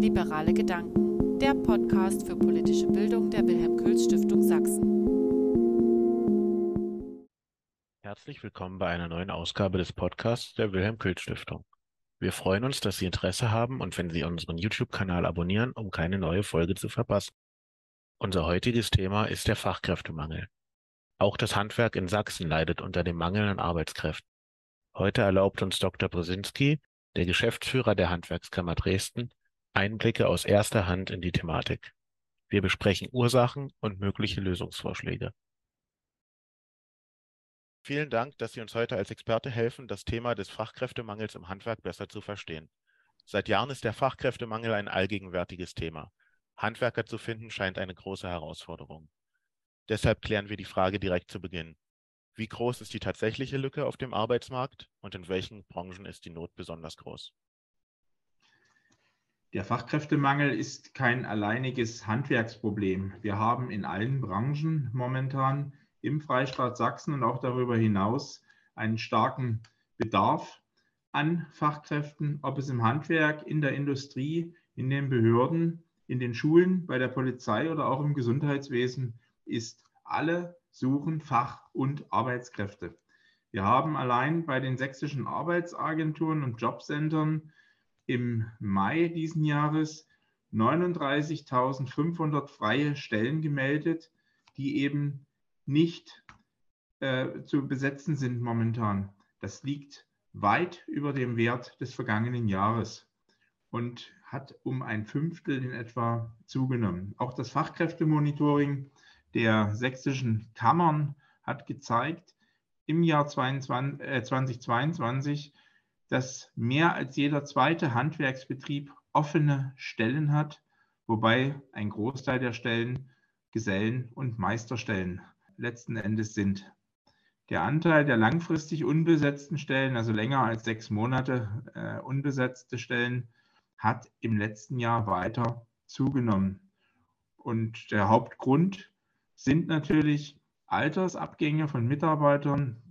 Liberale Gedanken, der Podcast für politische Bildung der Wilhelm Kühls Stiftung Sachsen. Herzlich willkommen bei einer neuen Ausgabe des Podcasts der Wilhelm Kühls Stiftung. Wir freuen uns, dass Sie Interesse haben und wenn Sie unseren YouTube-Kanal abonnieren, um keine neue Folge zu verpassen. Unser heutiges Thema ist der Fachkräftemangel. Auch das Handwerk in Sachsen leidet unter dem Mangel an Arbeitskräften. Heute erlaubt uns Dr. Brzezinski, der Geschäftsführer der Handwerkskammer Dresden, Einblicke aus erster Hand in die Thematik. Wir besprechen Ursachen und mögliche Lösungsvorschläge. Vielen Dank, dass Sie uns heute als Experte helfen, das Thema des Fachkräftemangels im Handwerk besser zu verstehen. Seit Jahren ist der Fachkräftemangel ein allgegenwärtiges Thema. Handwerker zu finden scheint eine große Herausforderung. Deshalb klären wir die Frage direkt zu Beginn. Wie groß ist die tatsächliche Lücke auf dem Arbeitsmarkt und in welchen Branchen ist die Not besonders groß? Der Fachkräftemangel ist kein alleiniges Handwerksproblem. Wir haben in allen Branchen momentan im Freistaat Sachsen und auch darüber hinaus einen starken Bedarf an Fachkräften, ob es im Handwerk, in der Industrie, in den Behörden, in den Schulen, bei der Polizei oder auch im Gesundheitswesen ist. Alle suchen Fach- und Arbeitskräfte. Wir haben allein bei den sächsischen Arbeitsagenturen und Jobcentern im Mai diesen Jahres 39.500 freie Stellen gemeldet, die eben nicht äh, zu besetzen sind momentan. Das liegt weit über dem Wert des vergangenen Jahres und hat um ein Fünftel in etwa zugenommen. Auch das Fachkräftemonitoring der sächsischen Kammern hat gezeigt, im Jahr 22, äh, 2022, dass mehr als jeder zweite Handwerksbetrieb offene Stellen hat, wobei ein Großteil der Stellen Gesellen- und Meisterstellen letzten Endes sind. Der Anteil der langfristig unbesetzten Stellen, also länger als sechs Monate äh, unbesetzte Stellen, hat im letzten Jahr weiter zugenommen. Und der Hauptgrund sind natürlich Altersabgänge von Mitarbeitern.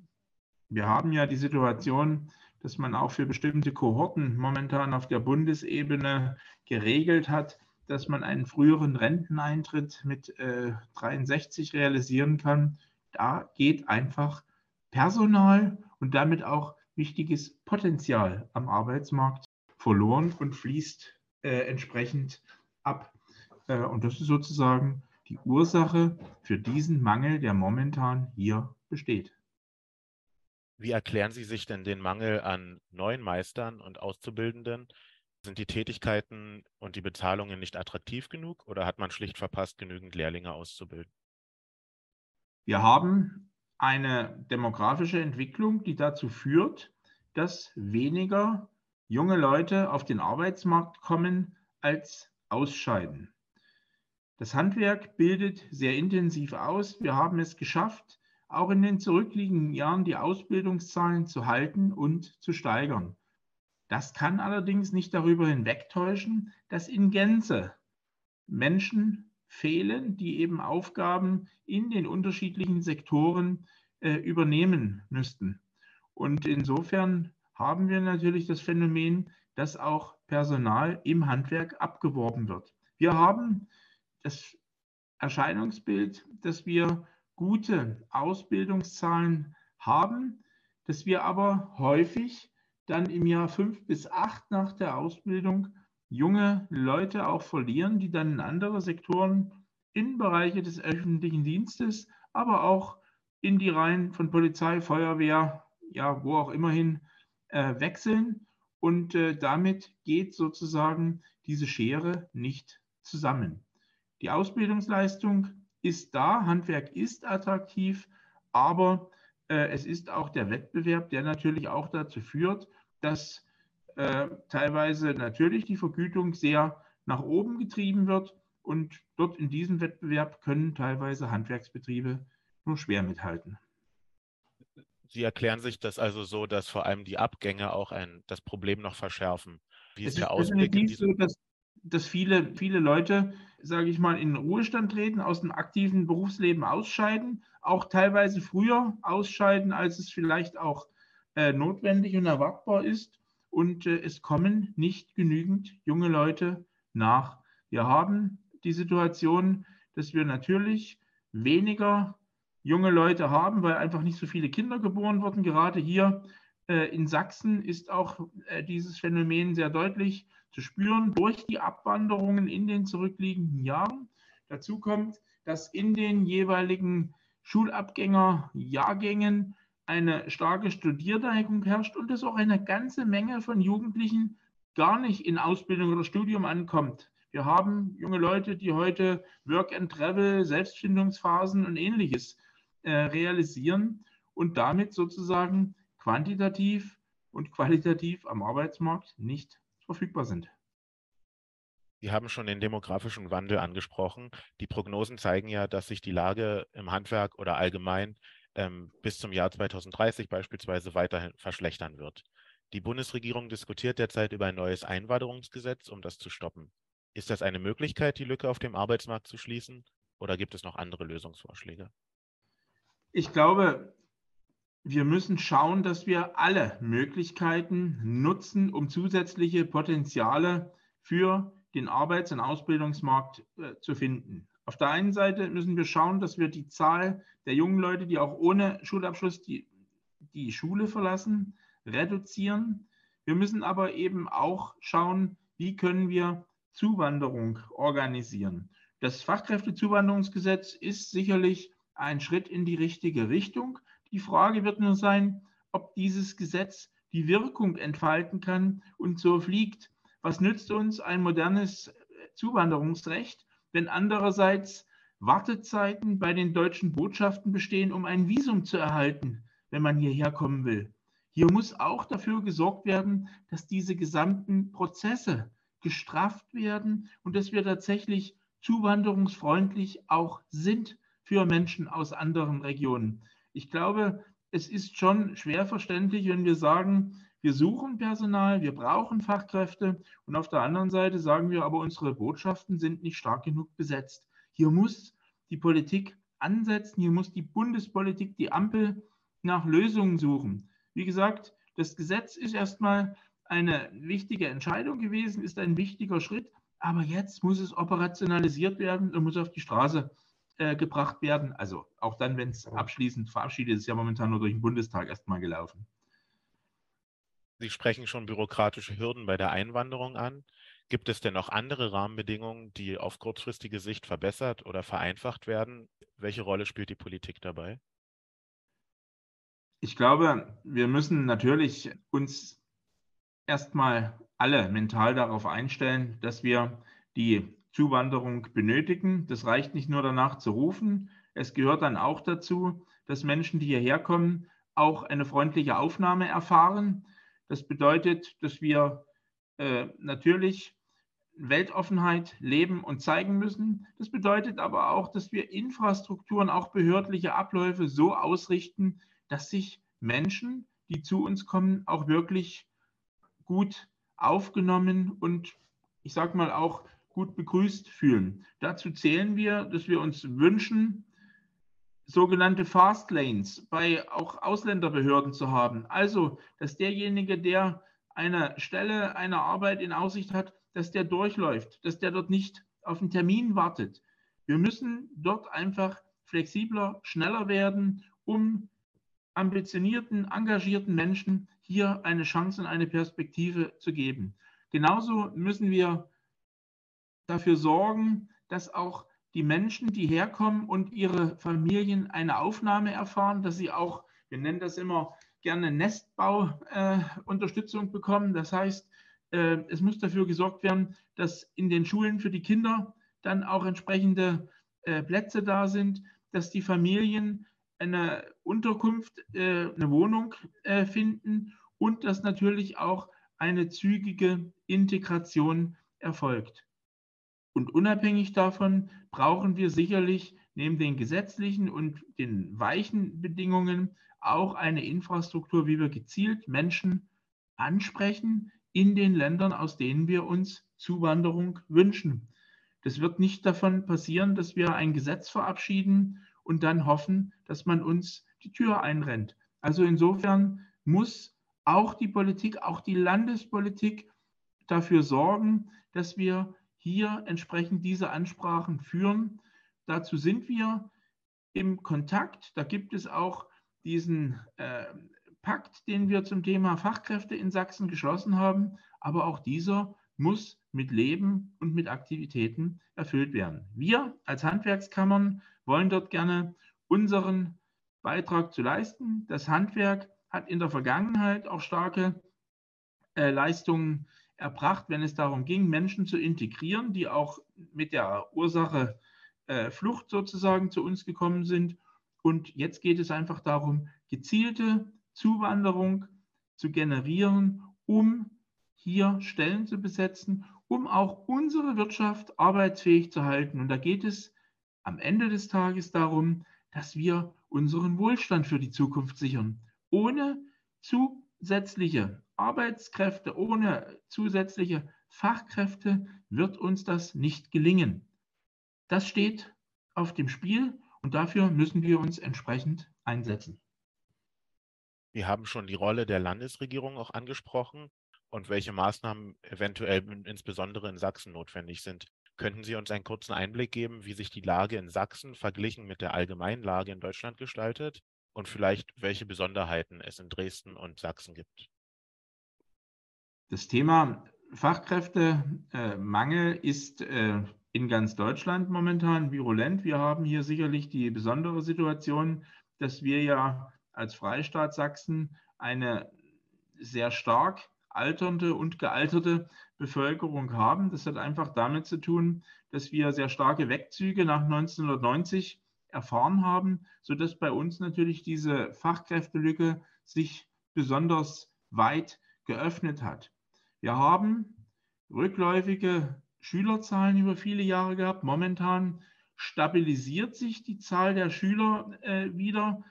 Wir haben ja die Situation, dass man auch für bestimmte Kohorten momentan auf der Bundesebene geregelt hat, dass man einen früheren Renteneintritt mit äh, 63 realisieren kann. Da geht einfach Personal und damit auch wichtiges Potenzial am Arbeitsmarkt verloren und fließt äh, entsprechend ab. Äh, und das ist sozusagen die Ursache für diesen Mangel, der momentan hier besteht. Wie erklären Sie sich denn den Mangel an neuen Meistern und Auszubildenden? Sind die Tätigkeiten und die Bezahlungen nicht attraktiv genug oder hat man schlicht verpasst, genügend Lehrlinge auszubilden? Wir haben eine demografische Entwicklung, die dazu führt, dass weniger junge Leute auf den Arbeitsmarkt kommen als ausscheiden. Das Handwerk bildet sehr intensiv aus. Wir haben es geschafft, auch in den zurückliegenden Jahren die Ausbildungszahlen zu halten und zu steigern. Das kann allerdings nicht darüber hinwegtäuschen, dass in Gänze Menschen fehlen, die eben Aufgaben in den unterschiedlichen Sektoren äh, übernehmen müssten. Und insofern haben wir natürlich das Phänomen, dass auch Personal im Handwerk abgeworben wird. Wir haben das Erscheinungsbild, dass wir gute Ausbildungszahlen haben, dass wir aber häufig dann im Jahr fünf bis acht nach der Ausbildung junge Leute auch verlieren, die dann in andere Sektoren, in Bereiche des öffentlichen Dienstes, aber auch in die Reihen von Polizei, Feuerwehr, ja, wo auch immerhin äh, wechseln. Und äh, damit geht sozusagen diese Schere nicht zusammen. Die Ausbildungsleistung ist da, Handwerk ist attraktiv, aber äh, es ist auch der Wettbewerb, der natürlich auch dazu führt, dass äh, teilweise natürlich die Vergütung sehr nach oben getrieben wird und dort in diesem Wettbewerb können teilweise Handwerksbetriebe nur schwer mithalten. Sie erklären sich das also so, dass vor allem die Abgänge auch ein, das Problem noch verschärfen. Wie ist, ist der Ausblick? Es ist so, dass dass viele, viele Leute, sage ich mal, in den Ruhestand treten, aus dem aktiven Berufsleben ausscheiden, auch teilweise früher ausscheiden, als es vielleicht auch äh, notwendig und erwartbar ist. und äh, es kommen nicht genügend junge Leute nach. Wir haben die Situation, dass wir natürlich weniger junge Leute haben, weil einfach nicht so viele Kinder geboren wurden. Gerade hier in Sachsen ist auch äh, dieses Phänomen sehr deutlich zu spüren durch die Abwanderungen in den zurückliegenden Jahren. Dazu kommt, dass in den jeweiligen Schulabgängerjahrgängen eine starke Studierneigung herrscht und dass auch eine ganze Menge von Jugendlichen gar nicht in Ausbildung oder Studium ankommt. Wir haben junge Leute, die heute Work and Travel, Selbstfindungsphasen und ähnliches äh, realisieren und damit sozusagen quantitativ und qualitativ am Arbeitsmarkt nicht verfügbar sind. Sie haben schon den demografischen Wandel angesprochen. Die Prognosen zeigen ja, dass sich die Lage im Handwerk oder allgemein ähm, bis zum Jahr 2030 beispielsweise weiterhin verschlechtern wird. Die Bundesregierung diskutiert derzeit über ein neues Einwanderungsgesetz, um das zu stoppen. Ist das eine Möglichkeit, die Lücke auf dem Arbeitsmarkt zu schließen, oder gibt es noch andere Lösungsvorschläge? Ich glaube, wir müssen schauen, dass wir alle Möglichkeiten nutzen, um zusätzliche Potenziale für den Arbeits- und Ausbildungsmarkt äh, zu finden. Auf der einen Seite müssen wir schauen, dass wir die Zahl der jungen Leute, die auch ohne Schulabschluss die, die Schule verlassen, reduzieren. Wir müssen aber eben auch schauen, wie können wir Zuwanderung organisieren. Das Fachkräftezuwanderungsgesetz ist sicherlich ein Schritt in die richtige Richtung. Die Frage wird nur sein, ob dieses Gesetz die Wirkung entfalten kann und so fliegt. Was nützt uns ein modernes Zuwanderungsrecht, wenn andererseits Wartezeiten bei den deutschen Botschaften bestehen, um ein Visum zu erhalten, wenn man hierher kommen will? Hier muss auch dafür gesorgt werden, dass diese gesamten Prozesse gestrafft werden und dass wir tatsächlich zuwanderungsfreundlich auch sind für Menschen aus anderen Regionen. Ich glaube, es ist schon schwer verständlich, wenn wir sagen, wir suchen Personal, wir brauchen Fachkräfte und auf der anderen Seite sagen wir aber, unsere Botschaften sind nicht stark genug besetzt. Hier muss die Politik ansetzen, hier muss die Bundespolitik, die Ampel nach Lösungen suchen. Wie gesagt, das Gesetz ist erstmal eine wichtige Entscheidung gewesen, ist ein wichtiger Schritt, aber jetzt muss es operationalisiert werden und muss auf die Straße äh, gebracht werden. Also auch dann, wenn es abschließend verabschiedet ist, ja momentan nur durch den Bundestag erstmal gelaufen. Sie sprechen schon bürokratische Hürden bei der Einwanderung an. Gibt es denn noch andere Rahmenbedingungen, die auf kurzfristige Sicht verbessert oder vereinfacht werden? Welche Rolle spielt die Politik dabei? Ich glaube, wir müssen natürlich uns erstmal alle mental darauf einstellen, dass wir die Zuwanderung benötigen. Das reicht nicht nur danach zu rufen. Es gehört dann auch dazu, dass Menschen, die hierher kommen, auch eine freundliche Aufnahme erfahren. Das bedeutet, dass wir äh, natürlich Weltoffenheit leben und zeigen müssen. Das bedeutet aber auch, dass wir Infrastrukturen, auch behördliche Abläufe so ausrichten, dass sich Menschen, die zu uns kommen, auch wirklich gut aufgenommen und ich sage mal auch gut begrüßt fühlen. Dazu zählen wir, dass wir uns wünschen, sogenannte Fast Lanes bei auch Ausländerbehörden zu haben. Also, dass derjenige, der eine Stelle, eine Arbeit in Aussicht hat, dass der durchläuft, dass der dort nicht auf einen Termin wartet. Wir müssen dort einfach flexibler, schneller werden, um ambitionierten, engagierten Menschen hier eine Chance und eine Perspektive zu geben. Genauso müssen wir dafür sorgen, dass auch die Menschen, die herkommen und ihre Familien eine Aufnahme erfahren, dass sie auch, wir nennen das immer gerne Nestbauunterstützung äh, bekommen. Das heißt, äh, es muss dafür gesorgt werden, dass in den Schulen für die Kinder dann auch entsprechende äh, Plätze da sind, dass die Familien eine Unterkunft, äh, eine Wohnung äh, finden und dass natürlich auch eine zügige Integration erfolgt. Und unabhängig davon brauchen wir sicherlich neben den gesetzlichen und den weichen Bedingungen auch eine Infrastruktur, wie wir gezielt Menschen ansprechen in den Ländern, aus denen wir uns Zuwanderung wünschen. Das wird nicht davon passieren, dass wir ein Gesetz verabschieden und dann hoffen, dass man uns die Tür einrennt. Also insofern muss auch die Politik, auch die Landespolitik dafür sorgen, dass wir hier entsprechend diese Ansprachen führen. Dazu sind wir im Kontakt. Da gibt es auch diesen äh, Pakt, den wir zum Thema Fachkräfte in Sachsen geschlossen haben. Aber auch dieser muss mit Leben und mit Aktivitäten erfüllt werden. Wir als Handwerkskammern wollen dort gerne unseren Beitrag zu leisten. Das Handwerk hat in der Vergangenheit auch starke äh, Leistungen erbracht, wenn es darum ging, Menschen zu integrieren, die auch mit der Ursache äh, Flucht sozusagen zu uns gekommen sind. Und jetzt geht es einfach darum, gezielte Zuwanderung zu generieren, um hier Stellen zu besetzen, um auch unsere Wirtschaft arbeitsfähig zu halten. Und da geht es am Ende des Tages darum, dass wir unseren Wohlstand für die Zukunft sichern. Ohne zusätzliche Arbeitskräfte, ohne zusätzliche Fachkräfte wird uns das nicht gelingen. Das steht auf dem Spiel und dafür müssen wir uns entsprechend einsetzen. Wir haben schon die Rolle der Landesregierung auch angesprochen und welche Maßnahmen eventuell insbesondere in Sachsen notwendig sind. Könnten Sie uns einen kurzen Einblick geben, wie sich die Lage in Sachsen verglichen mit der allgemeinen Lage in Deutschland gestaltet und vielleicht welche Besonderheiten es in Dresden und Sachsen gibt? Das Thema Fachkräftemangel ist äh, in ganz Deutschland momentan virulent. Wir haben hier sicherlich die besondere Situation, dass wir ja als Freistaat Sachsen eine sehr stark alternde und gealterte Bevölkerung haben. Das hat einfach damit zu tun, dass wir sehr starke Wegzüge nach 1990 erfahren haben, sodass bei uns natürlich diese Fachkräftelücke sich besonders weit geöffnet hat. Wir haben rückläufige Schülerzahlen über viele Jahre gehabt. Momentan stabilisiert sich die Zahl der Schüler äh, wieder.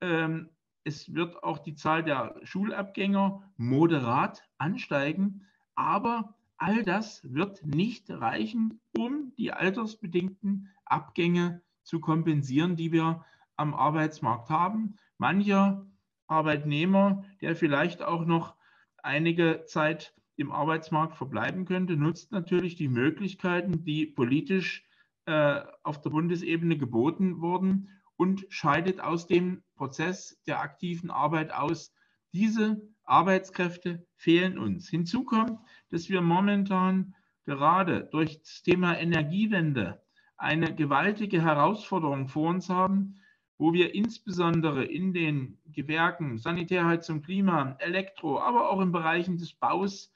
Ähm, es wird auch die Zahl der Schulabgänger moderat ansteigen, aber all das wird nicht reichen, um die altersbedingten Abgänge zu kompensieren, die wir am Arbeitsmarkt haben. Mancher Arbeitnehmer, der vielleicht auch noch einige Zeit im Arbeitsmarkt verbleiben könnte, nutzt natürlich die Möglichkeiten, die politisch äh, auf der Bundesebene geboten wurden und scheidet aus dem Prozess der aktiven Arbeit aus. Diese Arbeitskräfte fehlen uns. Hinzu kommt, dass wir momentan gerade durch das Thema Energiewende eine gewaltige Herausforderung vor uns haben, wo wir insbesondere in den Gewerken Sanitärheizung, Klima, Elektro, aber auch in Bereichen des Baus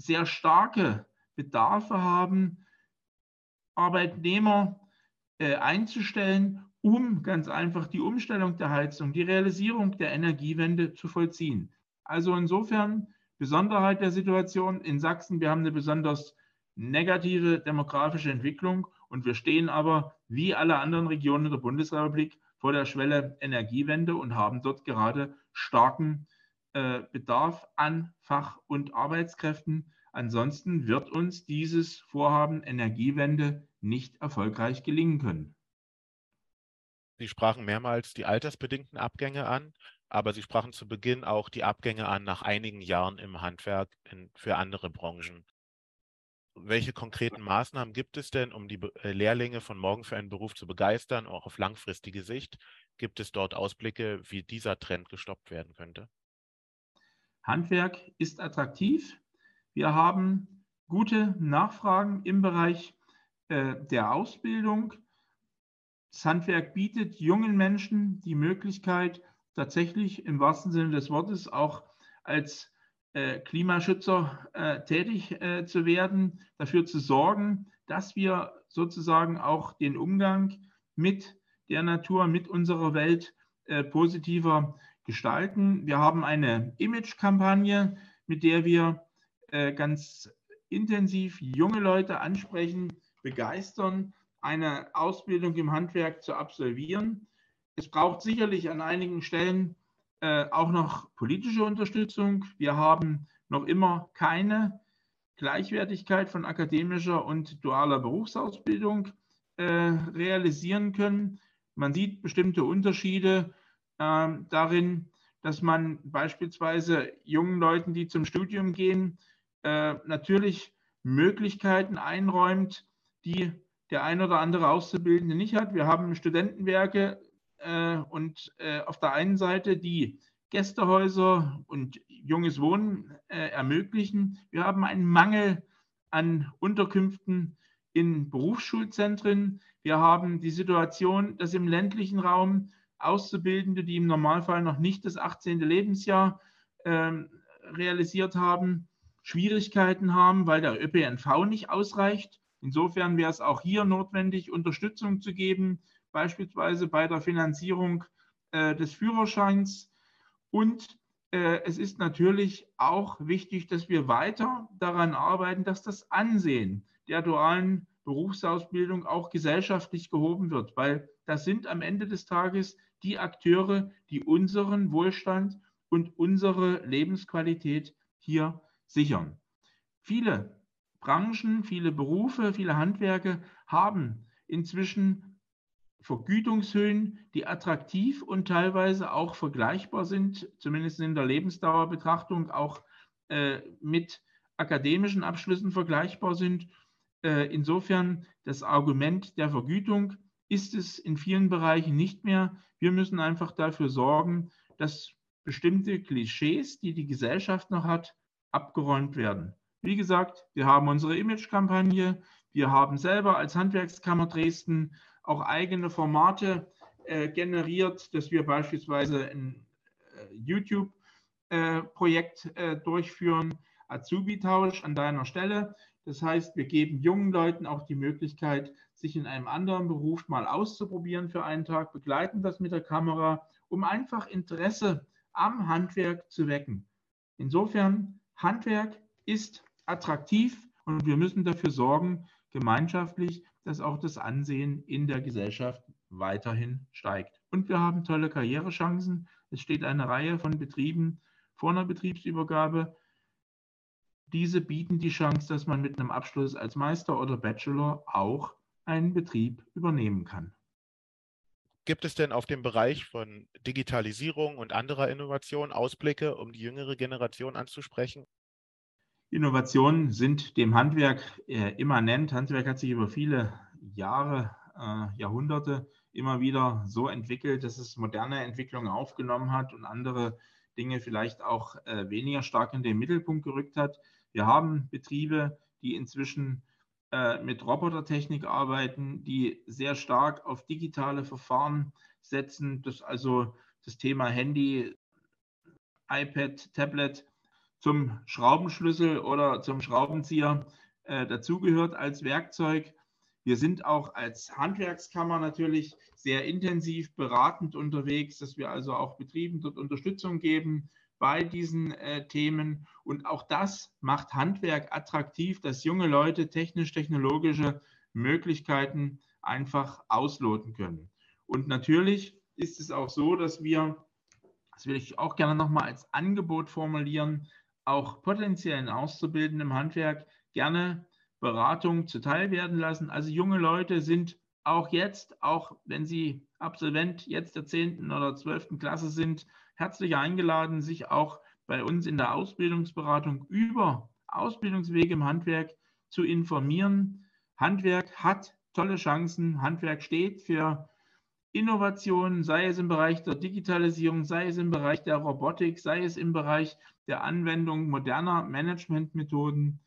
sehr starke Bedarfe haben, Arbeitnehmer äh, einzustellen, um ganz einfach die Umstellung der Heizung, die Realisierung der Energiewende zu vollziehen. Also insofern Besonderheit der Situation in Sachsen, wir haben eine besonders negative demografische Entwicklung und wir stehen aber wie alle anderen Regionen der Bundesrepublik vor der Schwelle Energiewende und haben dort gerade starken äh, Bedarf an Fach- und Arbeitskräften. Ansonsten wird uns dieses Vorhaben Energiewende nicht erfolgreich gelingen können. Sie sprachen mehrmals die altersbedingten Abgänge an, aber Sie sprachen zu Beginn auch die Abgänge an nach einigen Jahren im Handwerk in, für andere Branchen. Welche konkreten Maßnahmen gibt es denn, um die äh, Lehrlinge von morgen für einen Beruf zu begeistern, auch auf langfristige Sicht? Gibt es dort Ausblicke, wie dieser Trend gestoppt werden könnte? Handwerk ist attraktiv. Wir haben gute Nachfragen im Bereich äh, der Ausbildung. Das Handwerk bietet jungen Menschen die Möglichkeit, tatsächlich im wahrsten Sinne des Wortes auch als äh, Klimaschützer äh, tätig äh, zu werden, dafür zu sorgen, dass wir sozusagen auch den Umgang mit der Natur, mit unserer Welt äh, positiver gestalten. Wir haben eine Image-Kampagne, mit der wir äh, ganz intensiv junge Leute ansprechen, begeistern, eine Ausbildung im Handwerk zu absolvieren. Es braucht sicherlich an einigen Stellen äh, auch noch politische Unterstützung. Wir haben noch immer keine Gleichwertigkeit von akademischer und dualer Berufsausbildung äh, realisieren können. Man sieht bestimmte Unterschiede äh, darin, dass man beispielsweise jungen Leuten, die zum Studium gehen, äh, natürlich Möglichkeiten einräumt, die der ein oder andere Auszubildende nicht hat. Wir haben Studentenwerke äh, und äh, auf der einen Seite die Gästehäuser und junges Wohnen äh, ermöglichen. Wir haben einen Mangel an Unterkünften in Berufsschulzentren. Wir haben die Situation, dass im ländlichen Raum Auszubildende, die im Normalfall noch nicht das 18. Lebensjahr äh, realisiert haben, Schwierigkeiten haben, weil der ÖPNV nicht ausreicht. Insofern wäre es auch hier notwendig, Unterstützung zu geben, beispielsweise bei der Finanzierung äh, des Führerscheins. Und äh, es ist natürlich auch wichtig, dass wir weiter daran arbeiten, dass das Ansehen der dualen Berufsausbildung auch gesellschaftlich gehoben wird, weil das sind am Ende des Tages die Akteure, die unseren Wohlstand und unsere Lebensqualität hier sichern. Viele Branchen, viele Berufe, viele Handwerke haben inzwischen Vergütungshöhen, die attraktiv und teilweise auch vergleichbar sind, zumindest in der Lebensdauerbetrachtung auch äh, mit akademischen Abschlüssen vergleichbar sind. Äh, insofern das Argument der Vergütung ist es in vielen Bereichen nicht mehr. Wir müssen einfach dafür sorgen, dass bestimmte Klischees, die die Gesellschaft noch hat, abgeräumt werden. Wie gesagt, wir haben unsere Image-Kampagne. Wir haben selber als Handwerkskammer Dresden auch eigene Formate äh, generiert, dass wir beispielsweise ein äh, YouTube-Projekt äh, äh, durchführen, Azubi-Tausch an deiner Stelle. Das heißt, wir geben jungen Leuten auch die Möglichkeit, sich in einem anderen Beruf mal auszuprobieren für einen Tag, begleiten das mit der Kamera, um einfach Interesse am Handwerk zu wecken. Insofern, Handwerk ist attraktiv und wir müssen dafür sorgen, gemeinschaftlich, dass auch das Ansehen in der Gesellschaft weiterhin steigt. Und wir haben tolle Karrierechancen. Es steht eine Reihe von Betrieben vor einer Betriebsübergabe. Diese bieten die Chance, dass man mit einem Abschluss als Meister oder Bachelor auch einen Betrieb übernehmen kann. Gibt es denn auf dem Bereich von Digitalisierung und anderer Innovation Ausblicke, um die jüngere Generation anzusprechen? Innovationen sind dem Handwerk äh, immanent. Handwerk hat sich über viele Jahre, äh, Jahrhunderte immer wieder so entwickelt, dass es moderne Entwicklungen aufgenommen hat und andere Dinge vielleicht auch äh, weniger stark in den Mittelpunkt gerückt hat. Wir haben Betriebe, die inzwischen äh, mit Robotertechnik arbeiten, die sehr stark auf digitale Verfahren setzen, dass also das Thema Handy, iPad, Tablet zum Schraubenschlüssel oder zum Schraubenzieher äh, dazugehört als Werkzeug. Wir sind auch als Handwerkskammer natürlich sehr intensiv beratend unterwegs, dass wir also auch Betrieben dort Unterstützung geben bei diesen äh, Themen. Und auch das macht Handwerk attraktiv, dass junge Leute technisch-technologische Möglichkeiten einfach ausloten können. Und natürlich ist es auch so, dass wir, das will ich auch gerne nochmal als Angebot formulieren, auch potenziellen Auszubildenden im Handwerk gerne Beratung zuteil werden lassen. Also junge Leute sind auch jetzt, auch wenn sie Absolvent jetzt der 10. oder 12. Klasse sind, herzlich eingeladen, sich auch bei uns in der Ausbildungsberatung über Ausbildungswege im Handwerk zu informieren. Handwerk hat tolle Chancen. Handwerk steht für Innovationen, sei es im Bereich der Digitalisierung, sei es im Bereich der Robotik, sei es im Bereich der Anwendung moderner Managementmethoden.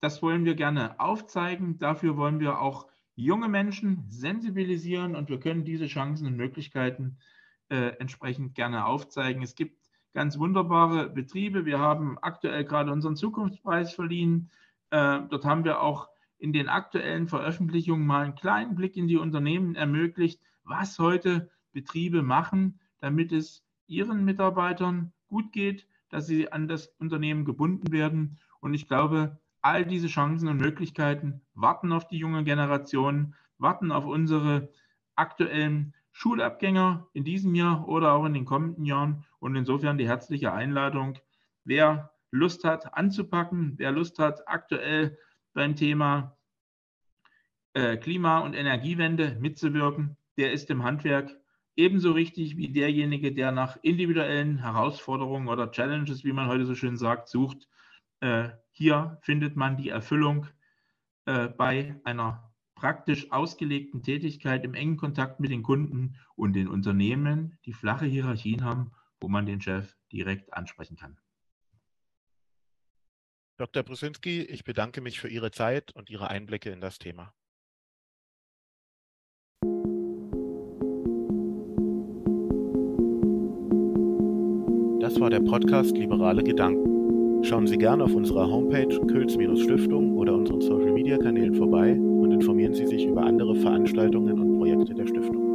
Das wollen wir gerne aufzeigen. Dafür wollen wir auch junge Menschen sensibilisieren und wir können diese Chancen und Möglichkeiten äh, entsprechend gerne aufzeigen. Es gibt ganz wunderbare Betriebe. Wir haben aktuell gerade unseren Zukunftspreis verliehen. Äh, dort haben wir auch in den aktuellen Veröffentlichungen mal einen kleinen Blick in die Unternehmen ermöglicht, was heute Betriebe machen, damit es ihren Mitarbeitern gut geht, dass sie an das Unternehmen gebunden werden. Und ich glaube, all diese Chancen und Möglichkeiten warten auf die junge Generation, warten auf unsere aktuellen Schulabgänger in diesem Jahr oder auch in den kommenden Jahren. Und insofern die herzliche Einladung, wer Lust hat anzupacken, wer Lust hat aktuell beim Thema äh, Klima- und Energiewende mitzuwirken, der ist im Handwerk ebenso richtig wie derjenige, der nach individuellen Herausforderungen oder Challenges, wie man heute so schön sagt, sucht. Äh, hier findet man die Erfüllung äh, bei einer praktisch ausgelegten Tätigkeit im engen Kontakt mit den Kunden und den Unternehmen, die flache Hierarchien haben, wo man den Chef direkt ansprechen kann. Dr. Brusinski, ich bedanke mich für Ihre Zeit und Ihre Einblicke in das Thema. Das war der Podcast Liberale Gedanken. Schauen Sie gerne auf unserer Homepage Külz-Stiftung oder unseren Social-Media-Kanälen vorbei informieren Sie sich über andere Veranstaltungen und Projekte der Stiftung.